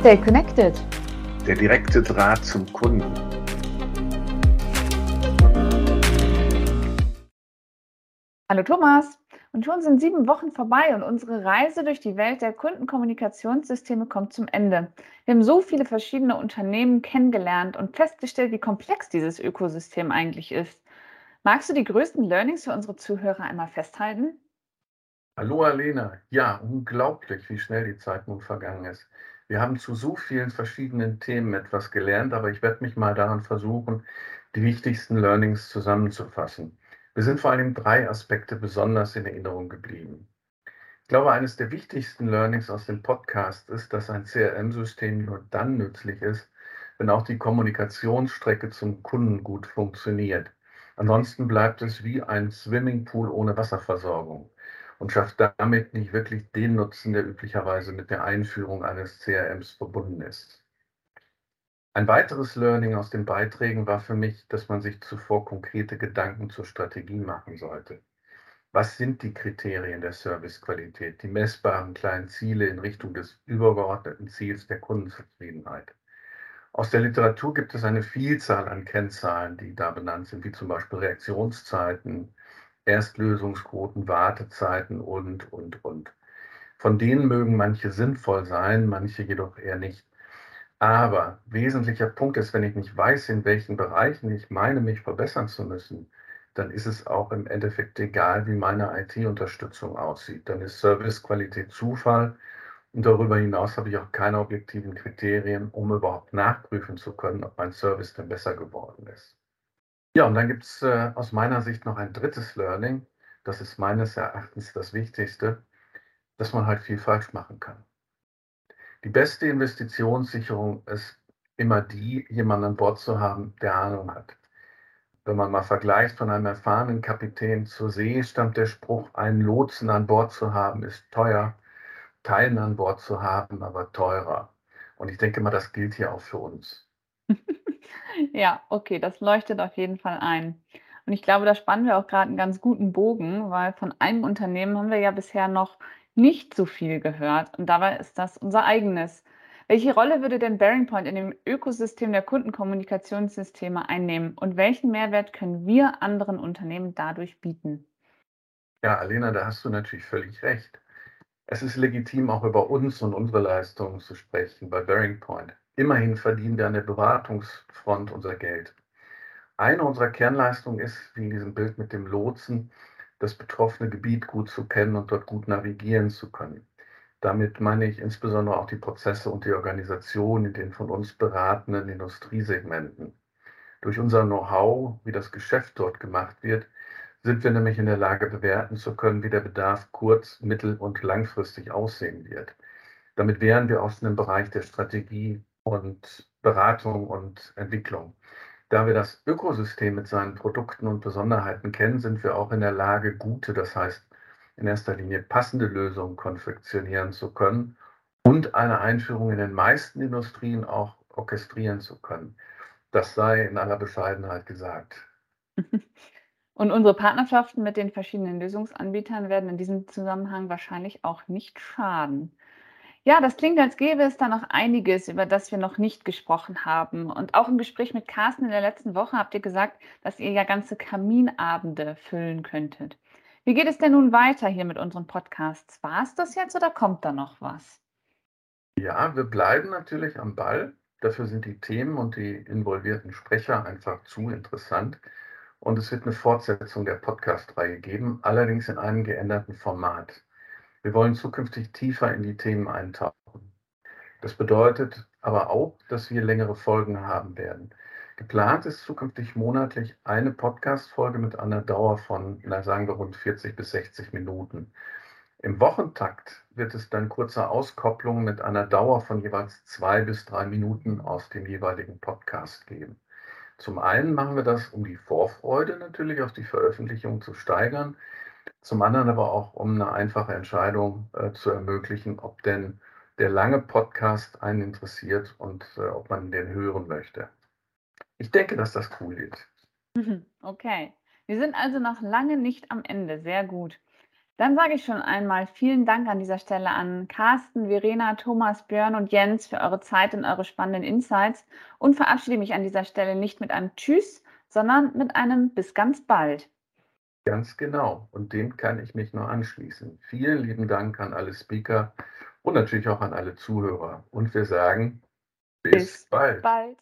Stay connected. Der direkte Draht zum Kunden. Hallo Thomas. Und schon sind sieben Wochen vorbei und unsere Reise durch die Welt der Kundenkommunikationssysteme kommt zum Ende. Wir haben so viele verschiedene Unternehmen kennengelernt und festgestellt, wie komplex dieses Ökosystem eigentlich ist. Magst du die größten Learnings für unsere Zuhörer einmal festhalten? Hallo Alena. Ja, unglaublich, wie schnell die Zeit nun vergangen ist. Wir haben zu so vielen verschiedenen Themen etwas gelernt, aber ich werde mich mal daran versuchen, die wichtigsten Learnings zusammenzufassen. Wir sind vor allem drei Aspekte besonders in Erinnerung geblieben. Ich glaube, eines der wichtigsten Learnings aus dem Podcast ist, dass ein CRM-System nur dann nützlich ist, wenn auch die Kommunikationsstrecke zum Kunden gut funktioniert. Ansonsten bleibt es wie ein Swimmingpool ohne Wasserversorgung und schafft damit nicht wirklich den Nutzen, der üblicherweise mit der Einführung eines CRMs verbunden ist. Ein weiteres Learning aus den Beiträgen war für mich, dass man sich zuvor konkrete Gedanken zur Strategie machen sollte. Was sind die Kriterien der Servicequalität, die messbaren kleinen Ziele in Richtung des übergeordneten Ziels der Kundenzufriedenheit? Aus der Literatur gibt es eine Vielzahl an Kennzahlen, die da benannt sind, wie zum Beispiel Reaktionszeiten, Erstlösungsquoten, Wartezeiten und, und, und. Von denen mögen manche sinnvoll sein, manche jedoch eher nicht. Aber wesentlicher Punkt ist, wenn ich nicht weiß, in welchen Bereichen ich meine, mich verbessern zu müssen, dann ist es auch im Endeffekt egal, wie meine IT-Unterstützung aussieht. Dann ist Servicequalität Zufall und darüber hinaus habe ich auch keine objektiven Kriterien, um überhaupt nachprüfen zu können, ob mein Service denn besser geworden ist. Ja, und dann gibt es äh, aus meiner Sicht noch ein drittes Learning. Das ist meines Erachtens das Wichtigste, dass man halt viel falsch machen kann. Die beste Investitionssicherung ist immer die, jemanden an Bord zu haben, der Ahnung hat. Wenn man mal vergleicht von einem erfahrenen Kapitän zur See, stammt der Spruch, einen Lotsen an Bord zu haben, ist teuer, Teilen an Bord zu haben, aber teurer. Und ich denke mal, das gilt hier auch für uns. ja, okay, das leuchtet auf jeden Fall ein. Und ich glaube, da spannen wir auch gerade einen ganz guten Bogen, weil von einem Unternehmen haben wir ja bisher noch nicht so viel gehört. Und dabei ist das unser eigenes. Welche Rolle würde denn Bearing Point in dem Ökosystem der Kundenkommunikationssysteme einnehmen und welchen Mehrwert können wir anderen Unternehmen dadurch bieten? Ja, Alena, da hast du natürlich völlig recht. Es ist legitim, auch über uns und unsere Leistungen zu sprechen bei Bearing Point. Immerhin verdienen wir an der Beratungsfront unser Geld. Eine unserer Kernleistungen ist, wie in diesem Bild mit dem Lotsen, das betroffene Gebiet gut zu kennen und dort gut navigieren zu können. Damit meine ich insbesondere auch die Prozesse und die Organisation in den von uns beratenden Industriesegmenten. Durch unser Know-how, wie das Geschäft dort gemacht wird, sind wir nämlich in der Lage, bewerten zu können, wie der Bedarf kurz-, mittel- und langfristig aussehen wird. Damit wären wir aus dem Bereich der Strategie und Beratung und Entwicklung. Da wir das Ökosystem mit seinen Produkten und Besonderheiten kennen, sind wir auch in der Lage, gute, das heißt in erster Linie passende Lösungen konfektionieren zu können und eine Einführung in den meisten Industrien auch orchestrieren zu können. Das sei in aller Bescheidenheit gesagt. Und unsere Partnerschaften mit den verschiedenen Lösungsanbietern werden in diesem Zusammenhang wahrscheinlich auch nicht schaden. Ja, das klingt, als gäbe es da noch einiges, über das wir noch nicht gesprochen haben. Und auch im Gespräch mit Carsten in der letzten Woche habt ihr gesagt, dass ihr ja ganze Kaminabende füllen könntet. Wie geht es denn nun weiter hier mit unseren Podcasts? War es das jetzt oder kommt da noch was? Ja, wir bleiben natürlich am Ball. Dafür sind die Themen und die involvierten Sprecher einfach zu interessant. Und es wird eine Fortsetzung der Podcast-Reihe geben, allerdings in einem geänderten Format. Wir wollen zukünftig tiefer in die Themen eintauchen. Das bedeutet aber auch, dass wir längere Folgen haben werden. Geplant ist zukünftig monatlich eine Podcast-Folge mit einer Dauer von, na, sagen wir, rund 40 bis 60 Minuten. Im Wochentakt wird es dann kurze Auskopplungen mit einer Dauer von jeweils zwei bis drei Minuten aus dem jeweiligen Podcast geben. Zum einen machen wir das, um die Vorfreude natürlich auf die Veröffentlichung zu steigern. Zum anderen aber auch, um eine einfache Entscheidung äh, zu ermöglichen, ob denn der lange Podcast einen interessiert und äh, ob man den hören möchte. Ich denke, dass das cool wird. Okay. Wir sind also noch lange nicht am Ende. Sehr gut. Dann sage ich schon einmal vielen Dank an dieser Stelle an Carsten, Verena, Thomas, Björn und Jens für eure Zeit und eure spannenden Insights und verabschiede mich an dieser Stelle nicht mit einem Tschüss, sondern mit einem bis ganz bald. Ganz genau. Und dem kann ich mich nur anschließen. Vielen lieben Dank an alle Speaker und natürlich auch an alle Zuhörer. Und wir sagen bis, bis bald. bald.